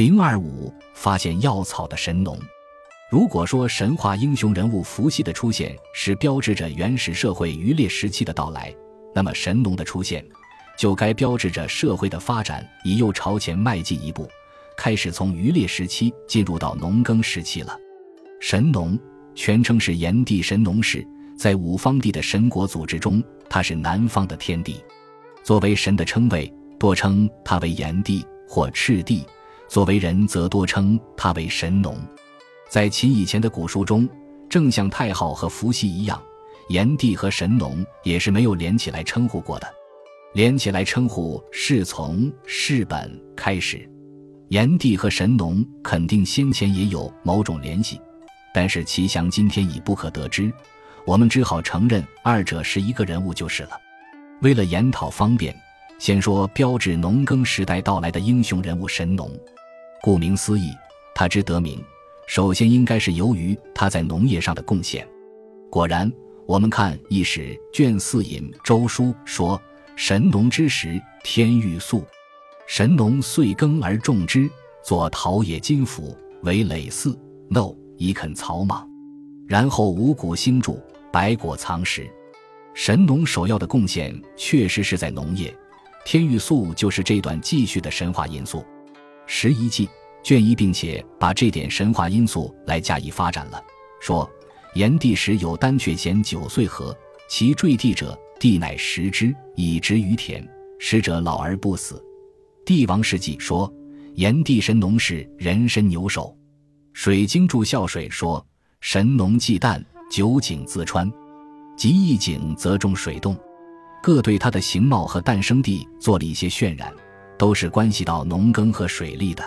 零二五发现药草的神农。如果说神话英雄人物伏羲的出现是标志着原始社会渔猎时期的到来，那么神农的出现就该标志着社会的发展已又朝前迈进一步，开始从渔猎时期进入到农耕时期了。神农全称是炎帝神农氏，在五方帝的神国组织中，他是南方的天帝。作为神的称谓，多称他为炎帝或赤帝；作为人，则多称他为神农。在秦以前的古书中，正像太昊和伏羲一样，炎帝和神农也是没有连起来称呼过的。连起来称呼是从世本开始。炎帝和神农肯定先前也有某种联系，但是其详今天已不可得知。我们只好承认二者是一个人物就是了。为了研讨方便，先说标志农耕时代到来的英雄人物神农。顾名思义，他之得名。首先，应该是由于他在农业上的贡献。果然，我们看《易史》卷四引《周书》说：“神农之时，天欲粟，神农遂耕而种之，作陶冶金斧，为耒耜耨，以垦草莽。然后五谷兴筑，百果藏实。”神农首要的贡献确实是在农业，天欲粟就是这段继续的神话因素。十一记。卷一，并且把这点神话因素来加以发展了。说炎帝时有丹雀衔九岁禾，其坠地者，帝乃食之，以植于田。食者老而不死。帝王世纪说炎帝神农氏人身牛首。水经注孝水说神农祭诞，九井自穿，及一井则中水动，各对他的形貌和诞生地做了一些渲染，都是关系到农耕和水利的。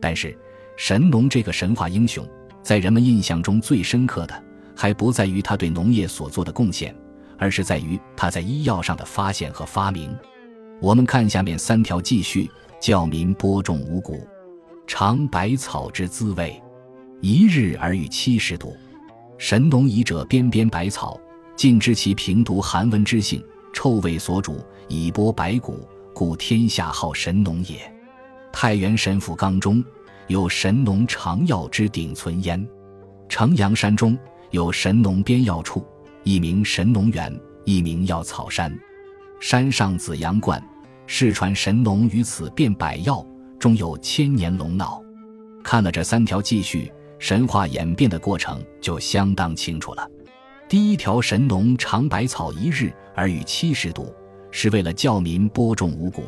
但是，神农这个神话英雄，在人们印象中最深刻的，还不在于他对农业所做的贡献，而是在于他在医药上的发现和发明。我们看下面三条记叙：教民播种五谷，尝百草之滋味，一日而遇七十度。神农以者边边百草，尽知其平毒寒温之性，臭味所主，以播百谷，故天下号神农也。太原神府纲中有神农尝药之鼎存焉，城阳山中有神农编药处，一名神农园，一名药草山。山上紫阳观，世传神农于此变百药，中有千年龙脑。看了这三条记叙，神话演变的过程就相当清楚了。第一条，神农尝百草一日而与七十度，是为了教民播种五谷。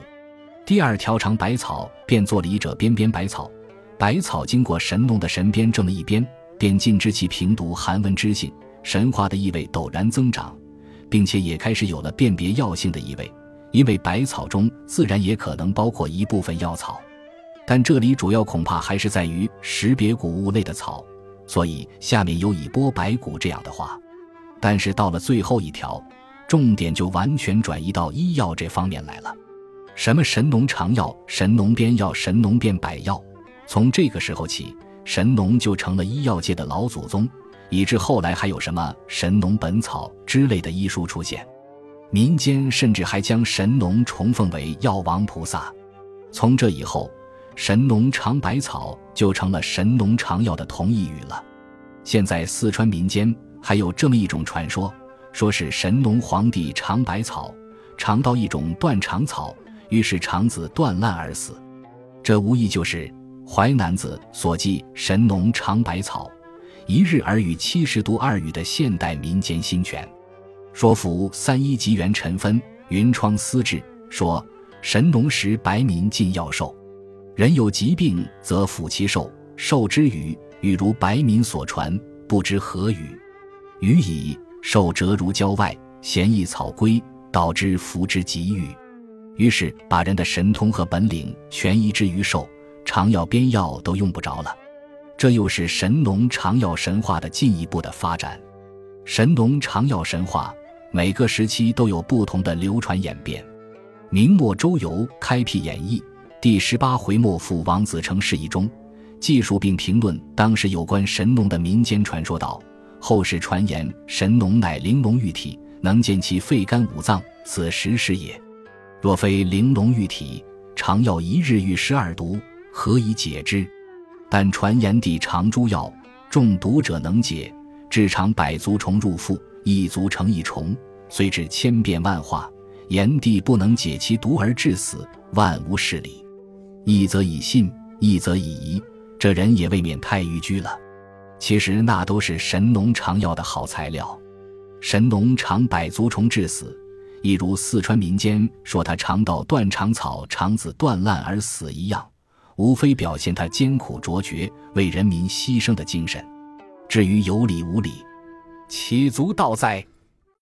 第二条尝百草，便做了一者边边百草。百草经过神农的神鞭这么一鞭，便尽知其平毒寒温之性，神话的意味陡然增长，并且也开始有了辨别药性的意味。因为百草中自然也可能包括一部分药草，但这里主要恐怕还是在于识别谷物类的草，所以下面有以播百谷这样的话。但是到了最后一条，重点就完全转移到医药这方面来了。什么神农尝药、神农编药、神农变百药？从这个时候起，神农就成了医药界的老祖宗，以致后来还有什么《神农本草》之类的医书出现。民间甚至还将神农崇奉为药王菩萨。从这以后，神农尝百草就成了神农尝药的同义语了。现在四川民间还有这么一种传说，说是神农皇帝尝百草，尝到一种断肠草。于是肠子断烂而死，这无疑就是《淮南子》所记“神农尝百草，一日而与七十度”二语的现代民间新诠。说服三一吉元陈芬《云窗思志》说：“神农时白民尽药寿，人有疾病则抚其寿，寿之语，语如白民所传，不知何语。语以寿折如郊外，闲逸草龟，导之服之疾愈。”于是把人的神通和本领全移之于兽，常药边药都用不着了。这又是神农常药神话的进一步的发展。神农常药神话每个时期都有不同的流传演变。明末周游开辟演义第十八回末附王子成事宜中，记述并评论当时有关神农的民间传说道：后世传言神农乃玲珑玉体，能见其肺肝五脏，此实是也。若非玲珑玉体，常药一日遇十二毒，何以解之？但传言帝尝诸药，中毒者能解，至尝百足虫入腹，一足成一虫，虽至千变万化，炎帝不能解其毒而致死，万无是理。一则以信，一则以疑，这人也未免太逾矩了。其实那都是神农尝药的好材料。神农尝百足虫致死，一如四川民间说他尝到断肠草，肠子断烂而死一样。无非表现他艰苦卓绝、为人民牺牲的精神。至于有理无理，岂足道哉？